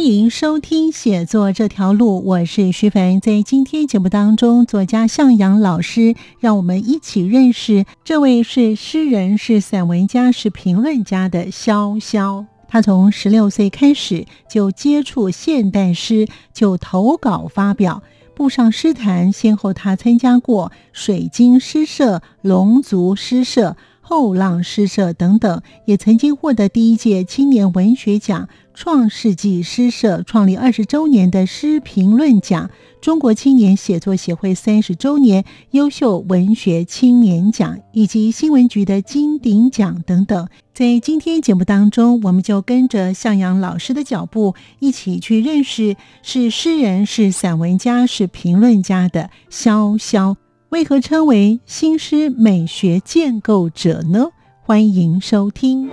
欢迎收听写作这条路，我是徐凡。在今天节目当中，作家向阳老师让我们一起认识这位是诗人、是散文家、是评论家的潇潇。他从十六岁开始就接触现代诗，就投稿发表，步上诗坛。先后他参加过水晶诗社、龙族诗社、后浪诗社等等，也曾经获得第一届青年文学奖。创世纪诗社创立二十周年的诗评论奖，中国青年写作协会三十周年优秀文学青年奖，以及新闻局的金鼎奖等等。在今天节目当中，我们就跟着向阳老师的脚步，一起去认识是诗人、是散文家、是评论家的潇潇。为何称为新诗美学建构者呢？欢迎收听。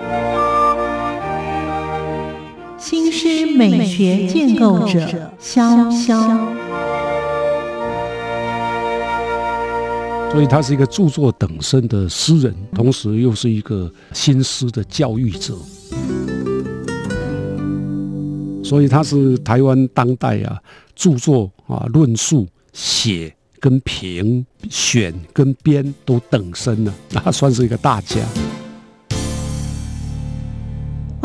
新诗美学建构者潇潇，所以他是一个著作等身的诗人，同时又是一个新诗的教育者。所以他是台湾当代啊著作啊论述写跟评选跟编都等身了，他算是一个大家。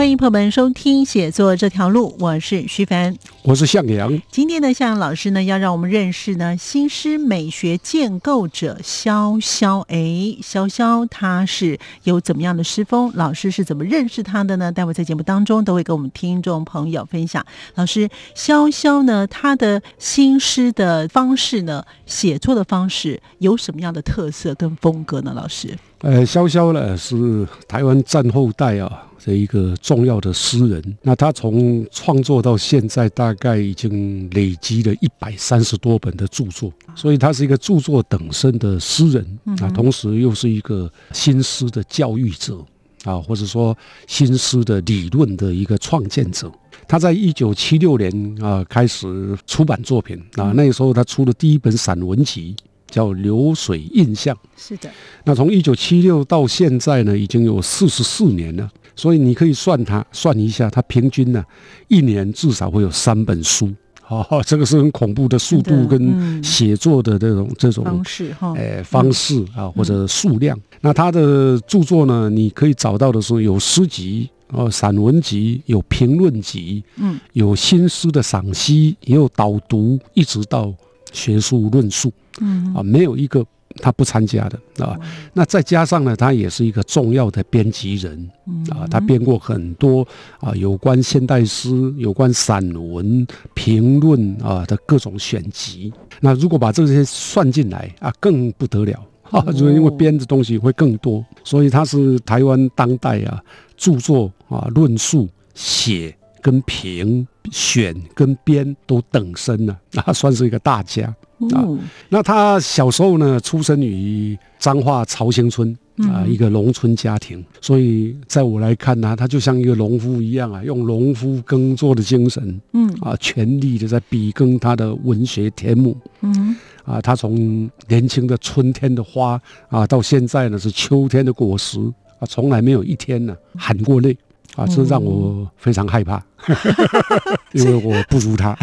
欢迎朋友们收听写作这条路，我是徐凡，我是向阳。今天呢向阳老师呢，要让我们认识呢新诗美学建构者潇潇。哎，潇潇他是有怎么样的诗风？老师是怎么认识他的呢？待会在节目当中都会跟我们听众朋友分享。老师，潇潇呢，他的新诗的方式呢，写作的方式有什么样的特色跟风格呢？老师，呃，潇潇呢是台湾战后代啊。的一个重要的诗人，那他从创作到现在，大概已经累积了一百三十多本的著作，所以他是一个著作等身的诗人啊，同时又是一个新诗的教育者啊，或者说新诗的理论的一个创建者。他在一九七六年啊开始出版作品啊，那个时候他出的第一本散文集，叫《流水印象》。是的，那从一九七六到现在呢，已经有四十四年了。所以你可以算他，算一下，他平均呢，一年至少会有三本书，哦，这个是很恐怖的速度跟写作的这种这种方式哈，哎，方式啊或者数量。那他的著作呢，你可以找到的是有诗集哦，散文集，有评论集，嗯，有新诗的赏析，也有导读，一直到学术论述，嗯。啊，没有一个。他不参加的啊，那再加上呢，他也是一个重要的编辑人啊，他编过很多啊有关现代诗、有关散文评论啊的各种选集。那如果把这些算进来啊，更不得了啊，因为编的东西会更多。所以他是台湾当代啊著作啊论述写跟评选跟编都等身了，那算是一个大家。啊，那他小时候呢，出生于彰化朝兴村啊，一个农村家庭，所以在我来看呢，他就像一个农夫一样啊，用农夫耕作的精神，嗯。啊，全力的在比耕他的文学天幕，嗯。啊，他从年轻的春天的花啊，到现在呢是秋天的果实啊，从来没有一天呢喊过泪。啊，这让我非常害怕，因为我不如他，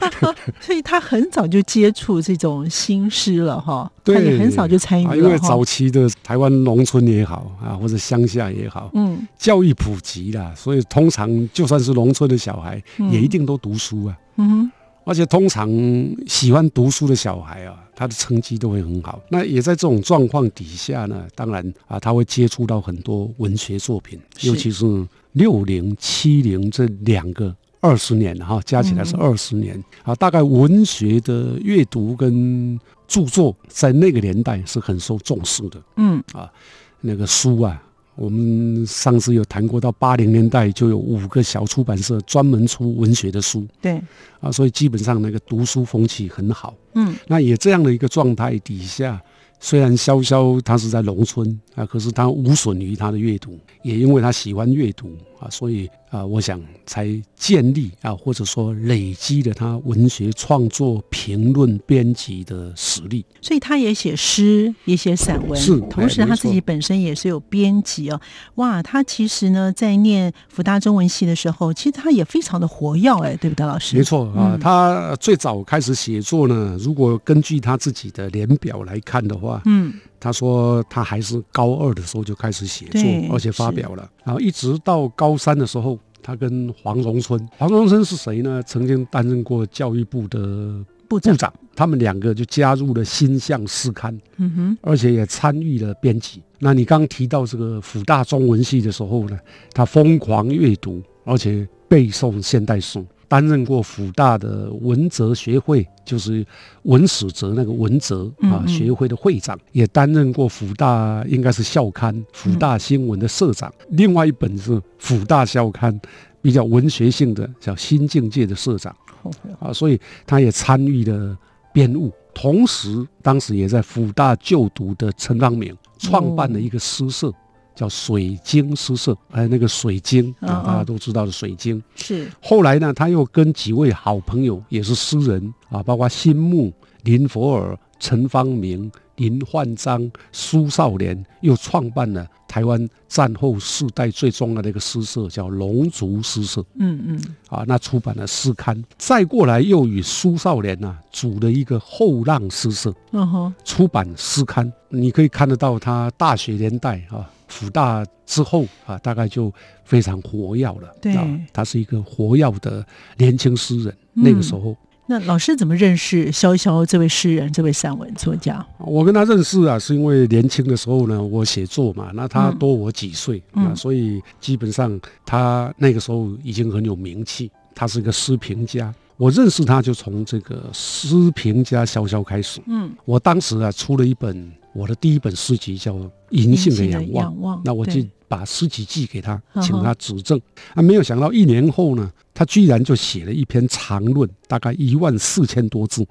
所以他很早就接触这种新诗了哈。他也很早就参与了因为早期的台湾农村也好啊，或者乡下也好，嗯，教育普及了，所以通常就算是农村的小孩，也一定都读书啊。嗯。而且通常喜欢读书的小孩啊，他的成绩都会很好。那也在这种状况底下呢，当然啊，他会接触到很多文学作品，尤其是六零七零这两个二十年哈，加起来是二十年啊。大概文学的阅读跟著作在那个年代是很受重视的。嗯啊，那个书啊。我们上次有谈过，到八零年代就有五个小出版社专门出文学的书。对，啊，所以基本上那个读书风气很好。嗯，那也这样的一个状态底下。虽然潇潇他是在农村啊，可是他无损于他的阅读，也因为他喜欢阅读啊，所以啊，我想才建立啊，或者说累积了他文学创作、评论、编辑的实力。所以他也写诗，也写散文，是。同时他自己本身也是有编辑哦。哇，他其实呢，在念福大中文系的时候，其实他也非常的活跃哎，对不对，老师？没错啊，他最早开始写作呢，如果根据他自己的年表来看的话。嗯，他说他还是高二的时候就开始写作，而且发表了，然后一直到高三的时候，他跟黄荣春，黄荣春是谁呢？曾经担任过教育部的部长，他们两个就加入了新向诗刊，嗯哼，而且也参与了编辑。那你刚提到这个辅大中文系的时候呢，他疯狂阅读，而且背诵现代诗。担任过辅大的文哲学会，就是文史哲那个文哲啊学会的会长，也担任过辅大应该是校刊辅大新闻的社长。另外一本是辅大校刊，比较文学性的叫新境界的社长啊，所以他也参与了编务。同时，当时也在辅大就读的陈方明创办了一个诗社。叫水晶诗社，还有那个水晶啊，大家都知道的水晶。是后来呢，他又跟几位好朋友，也是诗人啊，包括新木、林佛尔、陈方明、林焕章、苏少年，又创办了台湾战后世代最重要的一个诗社，叫龙族诗社。嗯嗯，啊，那出版了诗刊。再过来又与苏少年呢，组了一个后浪诗社。嗯哼，出版诗刊，你可以看得到他大学年代啊。辅大之后啊，大概就非常活跃了。对，他是一个活跃的年轻诗人。那个时候，那老师怎么认识潇潇这位诗人、这位散文作家？我跟他认识啊，是因为年轻的时候呢，我写作嘛，那他多我几岁啊，所以基本上他那个时候已经很有名气。他是一个诗评家，我认识他就从这个诗评家潇潇开始。嗯，我当时啊出了一本。我的第一本诗集叫《银杏的仰望》，那我就把诗集寄给他，请他指正。啊，没有想到一年后呢，他居然就写了一篇长论，大概一万四千多字，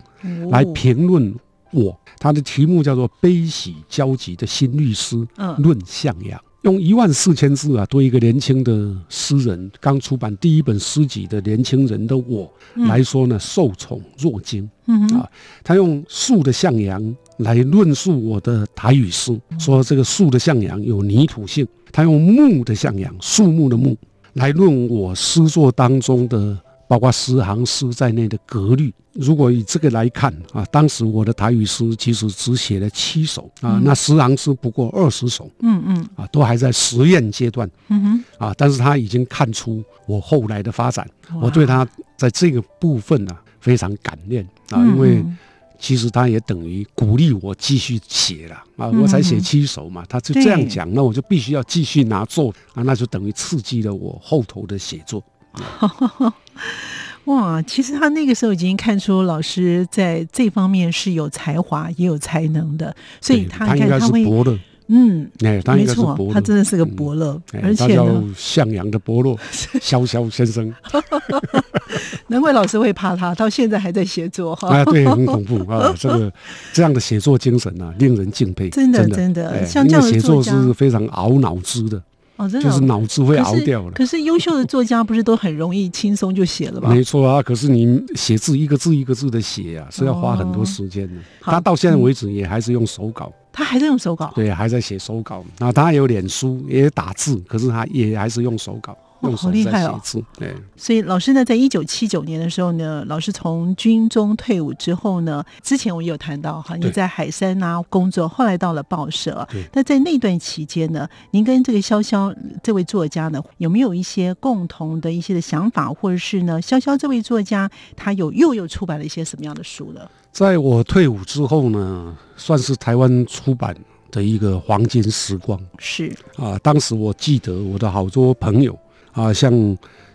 来评论我。他的题目叫做《悲喜交集的新律师论向阳》。用一万四千字啊，对一个年轻的诗人，刚出版第一本诗集的年轻人的我来说呢，受宠若惊。啊，他用树的向阳来论述我的台语诗，说这个树的向阳有泥土性；他用木的向阳，树木的木来论我诗作当中的。包括十行诗在内的格律，如果以这个来看啊，当时我的台语诗其实只写了七首啊，那十行诗不过二十首，嗯嗯，啊，都还在实验阶段，嗯哼，啊，但是他已经看出我后来的发展，我对他在这个部分呢非常感念啊，因为其实他也等于鼓励我继续写了啊，我才写七首嘛，他就这样讲，那我就必须要继续拿作啊，那就等于刺激了我后头的写作。哇，其实他那个时候已经看出老师在这方面是有才华也有才能的，所以他应该是伯乐。嗯，哎，没错，他真的是个伯乐，而且叫向阳的伯乐，潇潇先生。难怪老师会怕他，到现在还在写作哈。啊，对，很恐怖啊！这个这样的写作精神啊，令人敬佩。真的，真的，像这样写作是非常熬脑汁的。哦，真的，就是脑子会熬掉了。可是优秀的作家不是都很容易轻松就写了吧？没错啊，可是你写字一个字一个字的写啊，是要花很多时间的。他到现在为止也还是用手稿，他还在用手稿，对，还在写手稿。那他有脸书，也打字，可是他也还是用手稿。好厉害哦！对，所以老师呢，在一九七九年的时候呢，老师从军中退伍之后呢，之前我也有谈到哈，你在海山啊工作，后来到了报社。那在那段期间呢，您跟这个潇潇这位作家呢，有没有一些共同的一些的想法，或者是呢，潇潇这位作家他有又又出版了一些什么样的书呢？在我退伍之后呢，算是台湾出版的一个黄金时光。是啊，当时我记得我的好多朋友。啊，像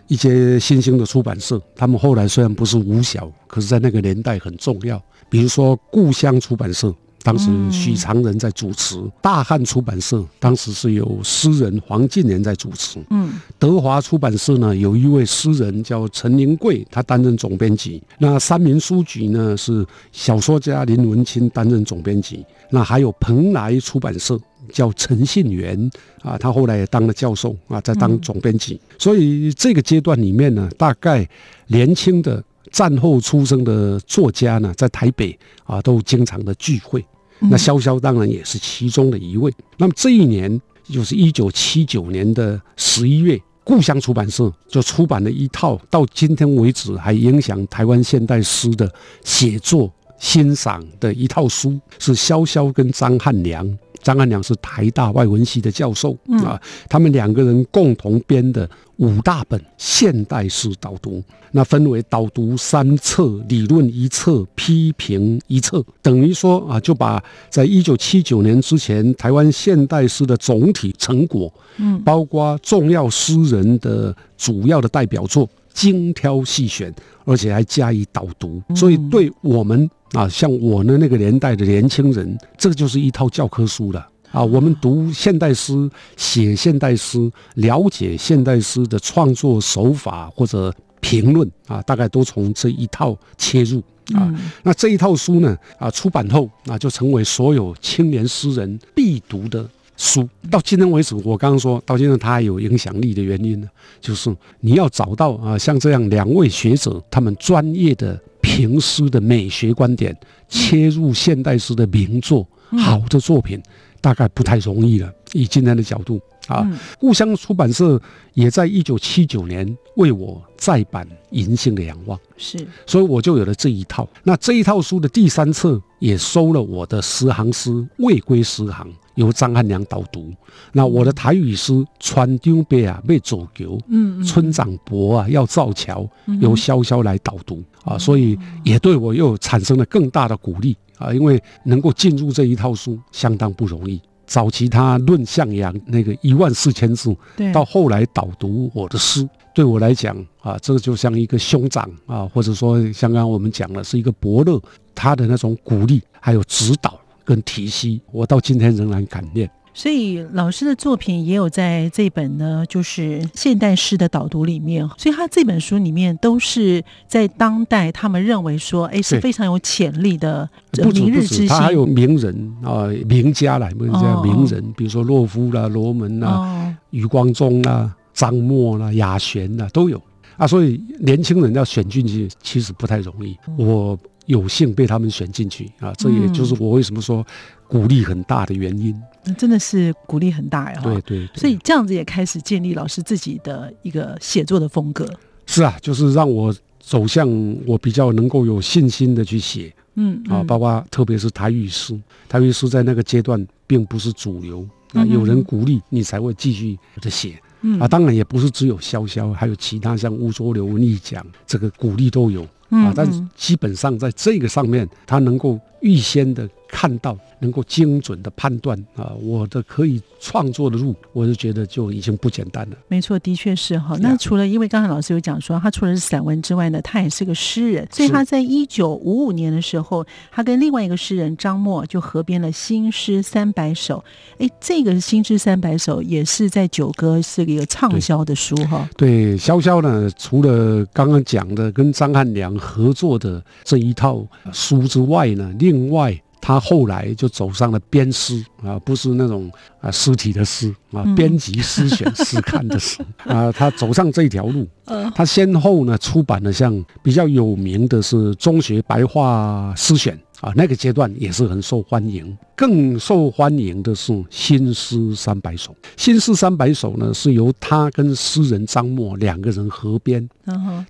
一些新兴的出版社，他们后来虽然不是五小，可是在那个年代很重要。比如说故乡出版社，当时许长仁在主持；大汉出版社当时是由诗人黄敬年在主持。嗯，德华出版社呢，有一位诗人叫陈宁贵，他担任总编辑。那三民书局呢，是小说家林文清担任总编辑。那还有蓬莱出版社。叫陈信元啊，他后来也当了教授啊，在当总编辑。所以这个阶段里面呢，大概年轻的战后出生的作家呢，在台北啊，都经常的聚会。那潇潇当然也是其中的一位。那么这一年就是一九七九年的十一月，故乡出版社就出版了一套到今天为止还影响台湾现代诗的写作欣赏的一套书，是潇潇跟张汉良。张安良是台大外文系的教授啊，他们两个人共同编的五大本现代诗导读，那分为导读三册、理论一册、批评一册，等于说啊，就把在一九七九年之前台湾现代诗的总体成果，嗯，包括重要诗人的主要的代表作，精挑细选，而且还加以导读，所以对我们。啊，像我呢那个年代的年轻人，这个就是一套教科书了啊。我们读现代诗、写现代诗、了解现代诗的创作手法或者评论啊，大概都从这一套切入啊。那这一套书呢，啊，出版后啊，就成为所有青年诗人必读的书。到今天为止，我刚刚说到今天，它还有影响力的原因呢，就是你要找到啊，像这样两位学者，他们专业的。评诗的美学观点，切入现代诗的名作，好的作品大概不太容易了。以今天的角度啊，故乡出版社也在一九七九年为我再版《银杏的仰望》，是，所以我就有了这一套。那这一套书的第三册也收了我的十行诗《未归十行》。由张汉良导读，那我的台语诗《川丢杯啊被走球》，嗯，村长伯啊要造桥，由潇潇来导读啊，所以也对我又产生了更大的鼓励啊，因为能够进入这一套书相当不容易。早期他论向阳那个一万四千字，到后来导读我的诗，对我来讲啊，这个就像一个兄长啊，或者说像刚刚我们讲的是一个伯乐，他的那种鼓励还有指导。跟提息，我到今天仍然感念。所以老师的作品也有在这本呢，就是现代诗的导读里面。所以他这本书里面都是在当代，他们认为说，哎，是非常有潜力的明日之星。他还有名人啊，名家来，名家名人，比如说洛夫啦、罗门啦、余光中啦、张默啦、雅璇啦，都有啊。所以年轻人要选进去，其实不太容易。我。有幸被他们选进去啊，这也就是我为什么说鼓励很大的原因。那真的是鼓励很大呀！对对，所以这样子也开始建立老师自己的一个写作的风格。是啊，就是让我走向我比较能够有信心的去写。嗯啊，包括特别是台语诗，台语诗在那个阶段并不是主流啊，有人鼓励你才会继续的写。啊，当然也不是只有潇潇，还有其他像乌浊流文艺奖这个鼓励都有。啊，但是基本上在这个上面，他能够预先的看到。能够精准的判断啊，我的可以创作的路，我就觉得就已经不简单了。没错，的确是哈。那除了因为刚才老师有讲说，他除了是散文之外呢，他也是个诗人。所以他在一九五五年的时候，他跟另外一个诗人张默就合编了《新诗三百首》。哎，这个《新诗三百首》也是在九歌是一个畅销的书哈。对，潇潇呢，除了刚刚讲的跟张汉良合作的这一套书之外呢，另外。他后来就走上了编诗啊，不是那种啊诗体的诗啊，编辑诗选诗刊的诗 啊，他走上这条路。他先后呢出版了像比较有名的是《中学白话诗选》啊，那个阶段也是很受欢迎。更受欢迎的是《新诗三百首》。《新诗三百首》呢是由他跟诗人张默两个人合编，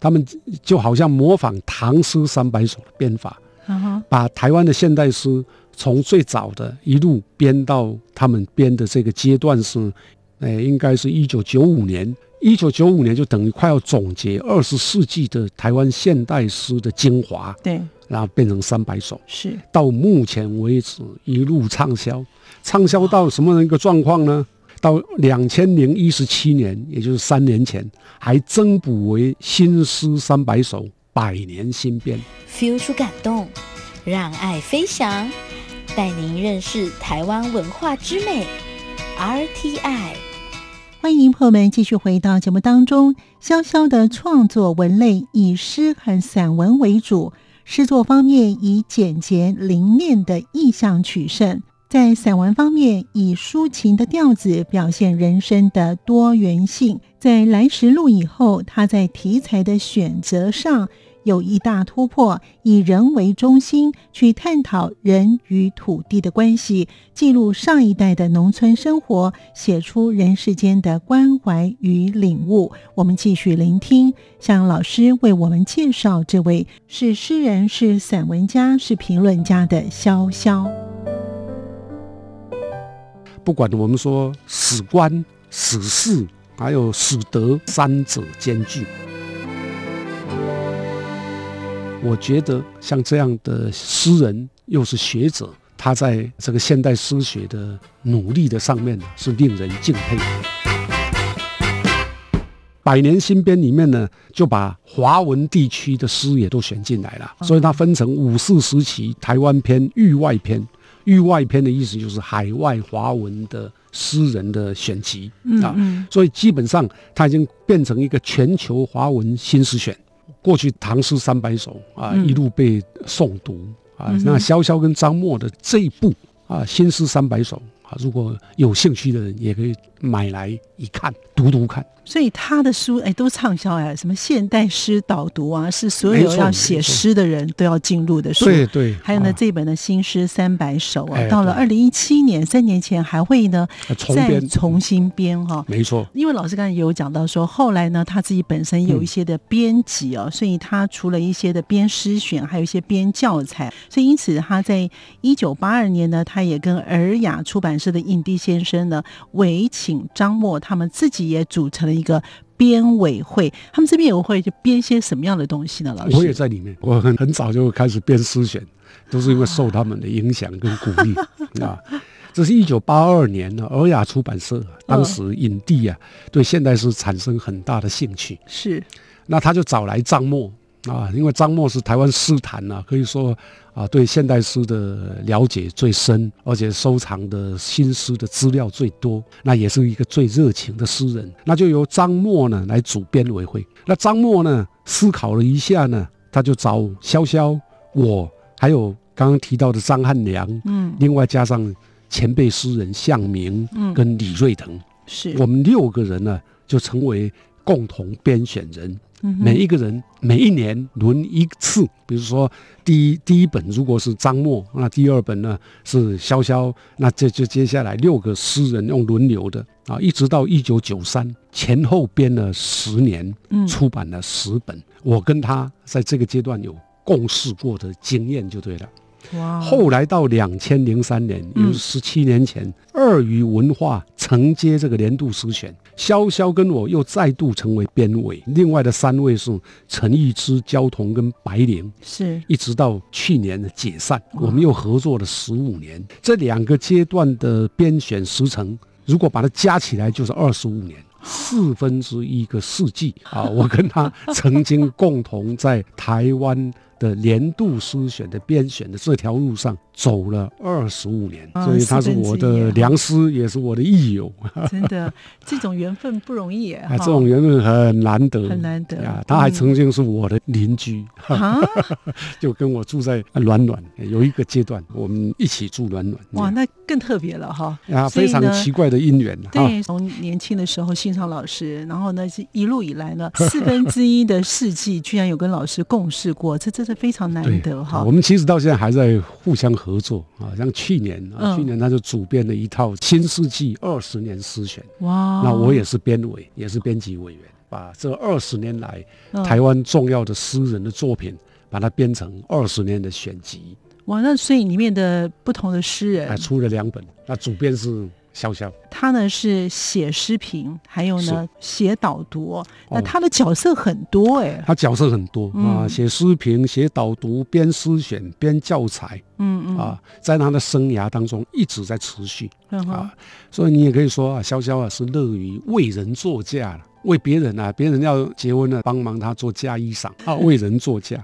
他们就好像模仿唐诗三百首的编法。把台湾的现代诗从最早的一路编到他们编的这个阶段是，哎，应该是一九九五年。一九九五年就等于快要总结二十世纪的台湾现代诗的精华。对，然后变成三百首。是到目前为止一路畅销，畅销到什么样一个状况呢？到两千零一十七年，也就是三年前，还增补为新诗三百首。百年新编，feel 出感动，让爱飞翔。带您认识台湾文化之美。RTI，欢迎朋友们继续回到节目当中。潇潇的创作文类以诗和散文为主，诗作方面以简洁灵练的意象取胜。在散文方面，以抒情的调子表现人生的多元性。在来时路以后，他在题材的选择上有一大突破，以人为中心去探讨人与土地的关系，记录上一代的农村生活，写出人世间的关怀与领悟。我们继续聆听向老师为我们介绍这位是诗人、是散文家、是评论家的潇潇。不管我们说史官、史事，还有史德三者兼具，我觉得像这样的诗人又是学者，他在这个现代诗学的努力的上面呢，是令人敬佩。百年新编里面呢，就把华文地区的诗也都选进来了，所以它分成五四时期台湾篇、域外篇。域外篇的意思就是海外华文的诗人的选集啊，所以基本上它已经变成一个全球华文新诗选。过去唐诗三百首啊，一路被诵读啊，那萧萧跟张默的这一部啊，新诗三百首啊，如果有兴趣的人也可以买来一看，读读看。所以他的书哎都畅销哎，什么现代诗导读啊，是所有要写诗的人都要进入的书。对对。还有呢，这本的新诗三百首啊，到了二零一七年，三年前还会呢再重新编哈。没错。因为老师刚才也有讲到说，后来呢他自己本身有一些的编辑哦，所以他除了一些的编诗选，还有一些编教材，所以因此他在一九八二年呢，他也跟尔雅出版社的印第先生呢为请张默他们自己也组成了。一个编委会，他们这边也会就编些什么样的东西呢？老师，我也在里面，我很很早就开始编诗选，都是因为受他们的影响跟鼓励 啊。这是一九八二年的，尔雅出版社当时影帝啊，对现代诗产生很大的兴趣，是，那他就找来张默。啊，因为张默是台湾诗坛呐，可以说啊，对现代诗的了解最深，而且收藏的新诗的资料最多，那也是一个最热情的诗人。那就由张默呢来主编委会。那张默呢思考了一下呢，他就找潇潇，我还有刚刚提到的张汉良，嗯，另外加上前辈诗人向明，嗯，跟李瑞腾，是我们六个人呢就成为共同编选人。每一个人每一年轮一次，比如说第一第一本如果是张默，那第二本呢是萧萧，那这就接下来六个诗人用轮流的啊，一直到一九九三前后编了十年，出版了十本。我跟他在这个阶段有共事过的经验就对了。哇！后来到两千零三年，也就是十七年前，二鱼文化承接这个年度诗选。潇潇跟我又再度成为编委，另外的三位是陈义之、焦桐跟白灵，是一直到去年的解散，我们又合作了十五年。这两个阶段的编选时程，如果把它加起来，就是二十五年，四分之一个世纪啊！我跟他曾经共同在台湾。的年度诗选的编选的这条路上走了二十五年，所以他是我的良师，也是我的益友。真的，这种缘分不容易啊！这种缘分很难得，很难得啊！他还曾经是我的邻居，就跟我住在暖暖。有一个阶段，我们一起住暖暖。哇，那更特别了哈！啊，非常奇怪的姻缘。对，从年轻的时候欣赏老师，然后呢，是一路以来呢，四分之一的世纪，居然有跟老师共事过，这真。是非常难得哈。我们其实到现在还在互相合作啊，像去年啊，去年他就主编了一套《新世纪二十年诗选》，哇，那我也是编委，也是编辑委员，把这二十年来台湾重要的诗人的作品，把它编成二十年的选集。哇，那所以里面的不同的诗人，出了两本，那主编是。潇潇，他呢是写诗评，还有呢写导读。那他的角色很多哎，他角色很多啊，写诗评、写导读、编诗选、编教材。嗯嗯啊，在他的生涯当中一直在持续啊，所以你也可以说啊，潇潇啊是乐于为人作嫁了。为别人啊，别人要结婚了，帮忙他做嫁衣裳 啊，为人做嫁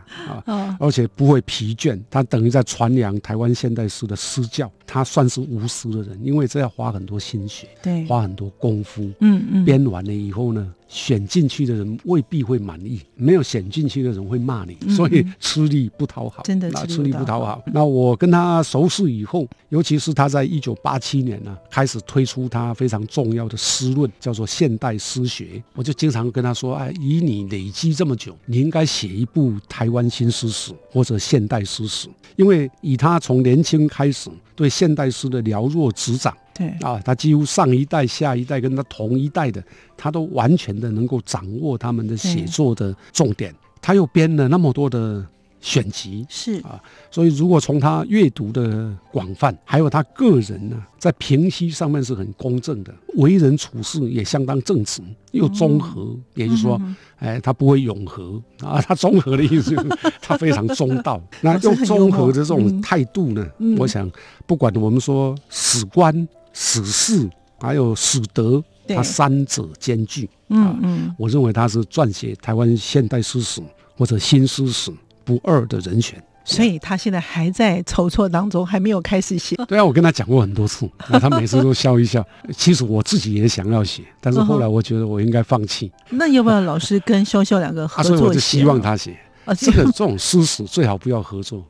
啊，而且不会疲倦。他等于在传扬台湾现代诗的诗教，他算是无私的人，因为这要花很多心血，对，花很多功夫，嗯嗯，编完了以后呢？选进去的人未必会满意，没有选进去的人会骂你，所以吃力不讨好，真的吃力不讨好。那我跟他熟识以后，尤其是他在一九八七年呢，开始推出他非常重要的诗论，叫做《现代诗学》，我就经常跟他说：“哎，以你累积这么久，你应该写一部台湾新诗史或者现代诗史，因为以他从年轻开始对现代诗的了若指掌。”对啊，他几乎上一代、下一代跟他同一代的，他都完全的能够掌握他们的写作的重点。他又编了那么多的。选集是啊，所以如果从他阅读的广泛，还有他个人呢，在评析上面是很公正的，为人处事也相当正直，又综合，也就是说，哎，他不会永和 啊，他综合的意思就是他非常中道。那用综合的这种态度呢，我想，不管我们说史观、史事，还有史德，他三者兼具。嗯嗯，我认为他是撰写台湾现代诗史或者新诗史。不二的人选，所以他现在还在筹措当中，还没有开始写。对啊，我跟他讲过很多次，那他每次都笑一笑。其实我自己也想要写，但是后来我觉得我应该放弃。那要不要老师跟潇潇两个合作？所以我就希望他写。这个这种诗史最好不要合作。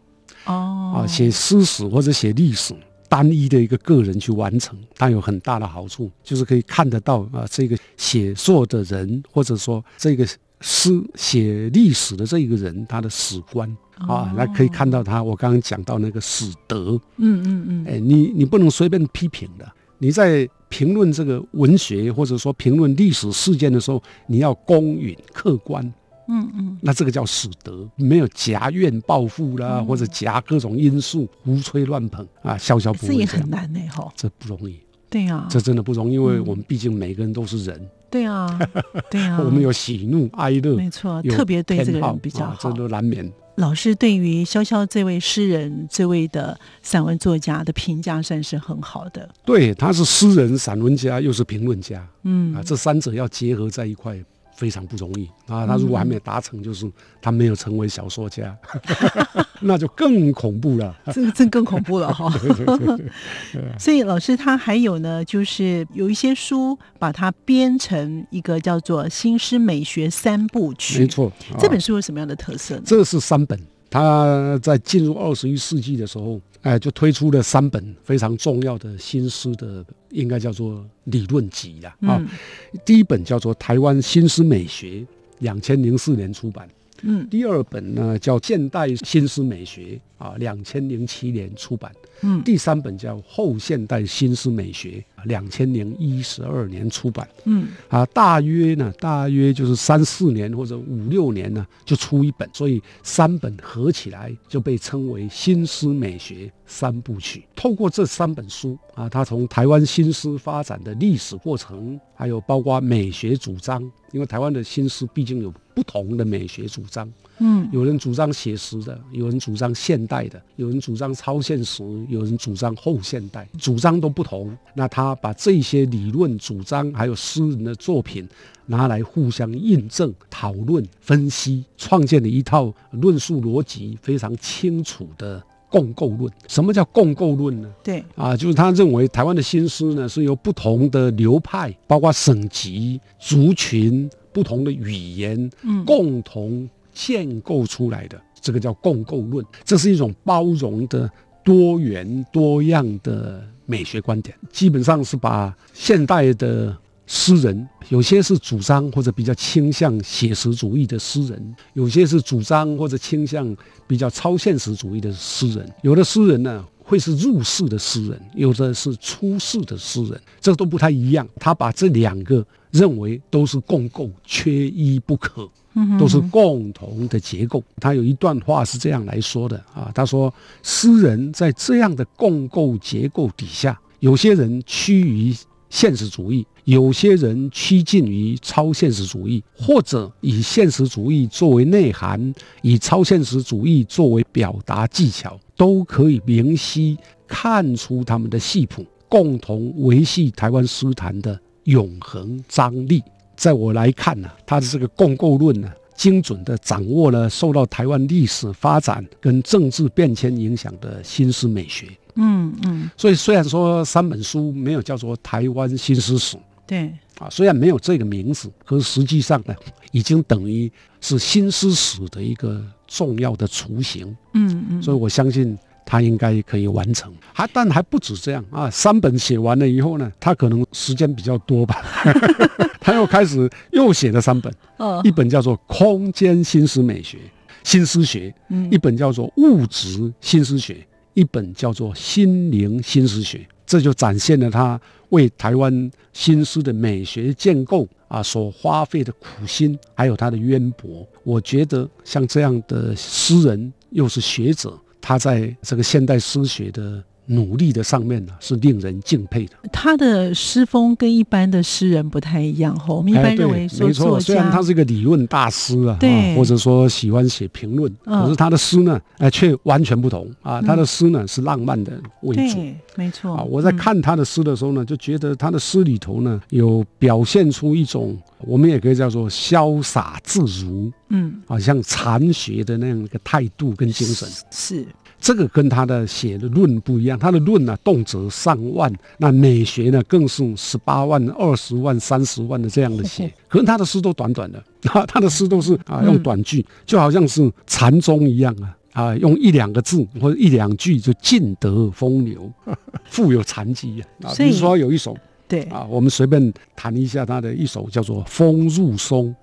哦。啊，写诗史或者写历史，单一的一个个人去完成，它有很大的好处，就是可以看得到啊，这个写作的人，或者说这个。诗写历史的这一个人，他的史观啊，那可以看到他。我刚刚讲到那个史德，嗯嗯嗯，哎，你你不能随便批评的。你在评论这个文学或者说评论历史事件的时候，你要公允客观，嗯嗯，那这个叫使得，没有夹怨报复啦，或者夹各种因素胡吹乱捧啊，笑笑不会这也很难呢，哈，这不容易。对呀，这真的不容易，因为我们毕竟每个人都是人。对啊，对啊，我们有喜怒哀乐，没错，特别对这个人比较好，这都难免。老师对于潇潇这位诗人、这位的散文作家的评价算是很好的。对，他是诗人、散文家，又是评论家，嗯啊，这三者要结合在一块。非常不容易啊！他如果还没达成，就是他没有成为小说家，那就更恐怖了。这个真更恐怖了哈！所以老师他还有呢，就是有一些书把它编成一个叫做《新诗美学三部曲》。没错，这本书有什么样的特色呢？这是三本。他在进入二十一世纪的时候，哎，就推出了三本非常重要的新诗的，应该叫做理论集呀。啊，第一本叫做《台湾新诗美学》，两千零四年出版。嗯，第二本呢叫《现代新诗美学》，啊，两千零七年出版。嗯，第三本叫《后现代新诗美学》，两千零一十二年出版。嗯，啊，大约呢，大约就是三四年或者五六年呢，就出一本，所以三本合起来就被称为《新诗美学三部曲》。透过这三本书啊，他从台湾新诗发展的历史过程，还有包括美学主张，因为台湾的新诗毕竟有不同的美学主张。嗯，有人主张写实的，有人主张现代的，有人主张超现实，有人主张后现代，主张都不同。那他把这些理论主张，还有诗人的作品拿来互相印证、讨论、分析，创建了一套论述逻辑非常清楚的共构论。什么叫共构论呢？对，啊，就是他认为台湾的新诗呢是由不同的流派，包括省级、族群、不同的语言，嗯，共同。建构出来的这个叫共构论，这是一种包容的多元多样的美学观点，基本上是把现代的诗人，有些是主张或者比较倾向写实主义的诗人，有些是主张或者倾向比较超现实主义的诗人，有的诗人呢会是入世的诗人，有的是出世的诗人，这都不太一样。他把这两个认为都是共构，缺一不可。都是共同的结构。他有一段话是这样来说的啊，他说：“诗人在这样的共构结构底下，有些人趋于现实主义，有些人趋近于超现实主义，或者以现实主义作为内涵，以超现实主义作为表达技巧，都可以明晰看出他们的系谱，共同维系台湾诗坛的永恒张力。”在我来看呢，他的这个共构论呢，精准的掌握了受到台湾历史发展跟政治变迁影响的新诗美学。嗯嗯，所以虽然说三本书没有叫做台湾新诗史，对啊，虽然没有这个名字，可是实际上呢，已经等于是新诗史的一个重要的雏形。嗯嗯，所以我相信。他应该可以完成，还但还不止这样啊！三本写完了以后呢，他可能时间比较多吧，他又开始又写了三本，一本叫做《空间新诗美学》新诗学，嗯一本叫做《物质新诗学》，一本叫做《心灵新诗学》，这就展现了他为台湾新诗的美学建构啊所花费的苦心，还有他的渊博。我觉得像这样的诗人，又是学者。他在这个现代诗学的努力的上面呢，是令人敬佩的。他的诗风跟一般的诗人不太一样哈。我们一般认为说，没错，虽然他是一个理论大师啊，对，或者说喜欢写评论，可是他的诗呢，哎，却完全不同啊。他的诗呢是浪漫的为主，没错啊。我在看他的诗的时候呢，就觉得他的诗里头呢，有表现出一种我们也可以叫做潇洒自如。嗯，好像禅学的那样一个态度跟精神是这个跟他的写的论不一样，他的论呢动辄上万，那美学呢更是十八万、二十万、三十万的这样的写，可能他的诗都短短的啊，他的诗都是啊用短句，就好像是禅宗一样啊啊，用一两个字或者一两句就尽得风流，富有禅机啊。比如说有一首。对啊，我们随便谈一下他的一首叫做《风入松》，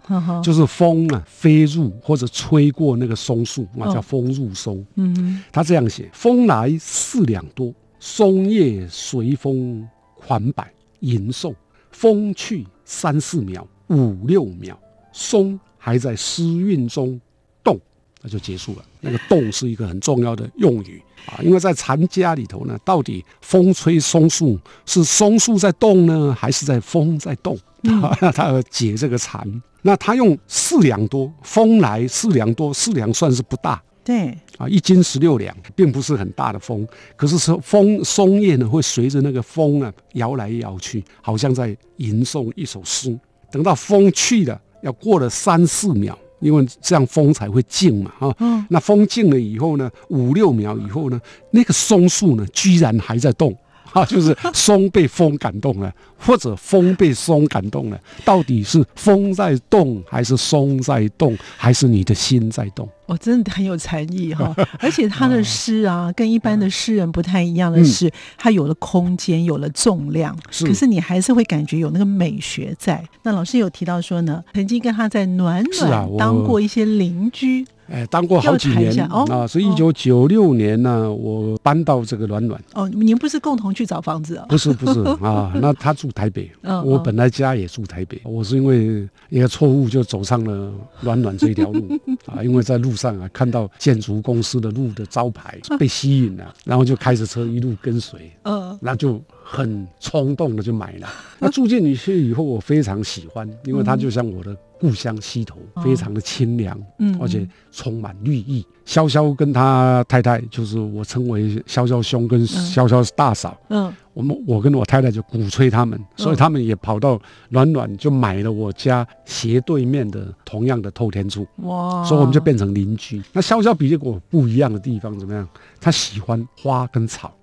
就是风啊飞入或者吹过那个松树啊，叫风入松。嗯，他这样写：风来四两多，松叶随风款摆吟诵；风去三四秒、五六秒，松还在诗韵中动，那就结束了。那个动是一个很重要的用语。啊，因为在禅家里头呢，到底风吹松树是松树在动呢，还是在风在动？他要解这个禅。那他用四两多，风来四两多，四两算是不大。对啊，一斤十六两，并不是很大的风。可是说风松叶呢，会随着那个风啊摇来摇去，好像在吟诵一首诗。等到风去了，要过了三四秒。因为这样风才会静嘛，啊，那风静了以后呢，五六秒以后呢，那个松树呢，居然还在动。啊，就是 松被风感动了，或者风被松感动了，到底是风在动，还是松在动，还是你的心在动？哦，真的很有禅意哈！而且他的诗啊，跟一般的诗人不太一样的是，他有了空间，有了重量，可是你还是会感觉有那个美学在。那老师有提到说呢，曾经跟他在暖暖当过一些邻居。哎，当过好几年啊，所以一九九六年呢，我搬到这个暖暖。哦，您不是共同去找房子啊？不是不是 啊，那他住台北，我本来家也住台北，我是因为一个错误就走上了暖暖这一条路 啊，因为在路上啊看到建筑公司的路的招牌 被吸引了，然后就开着车一路跟随，嗯，那就很冲动的就买了。那住进去以后，我非常喜欢，因为它就像我的。故乡溪头非常的清凉，嗯，而且充满绿意。潇潇跟他太太，就是我称为潇潇兄跟潇潇大嫂，嗯，我们我跟我太太就鼓吹他们，所以他们也跑到暖暖就买了我家斜对面的同样的透天厝，哇，所以我们就变成邻居。那潇潇比我不一样的地方怎么样？他喜欢花跟草。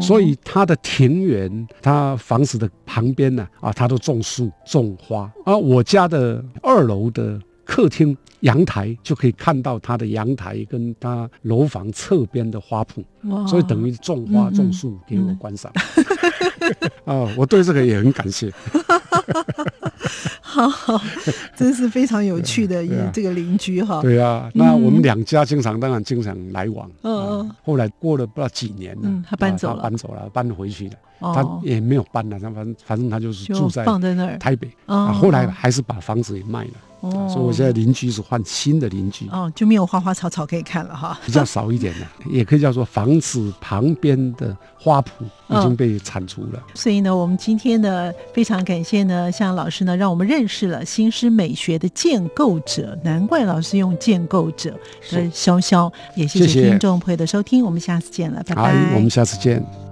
所以他的庭园，他房子的旁边呢，啊，他都种树种花。而我家的二楼的客厅阳台就可以看到他的阳台跟他楼房侧边的花圃，所以等于种花种树给我观赏。啊，我对这个也很感谢。好好，真是非常有趣的一这个邻居哈。对啊，那我们两家经常当然经常来往。嗯嗯。后来过了不知道几年了，他搬走了，搬走了，搬回去了。他也没有搬了，他反正反正他就是住在放在那儿台北。啊，后来还是把房子也卖了。哦，所以我现在邻居是换新的邻居。哦，就没有花花草草可以看了哈。比较少一点的，也可以叫做房子旁边的花圃已经被铲除了。所以呢，我们今天呢非常感谢呢，向老师呢让我们认识了新诗美学的建构者，难怪老师用建构者的潇潇。也谢谢听众朋友的收听，我们下次见了，拜拜。我们下次见。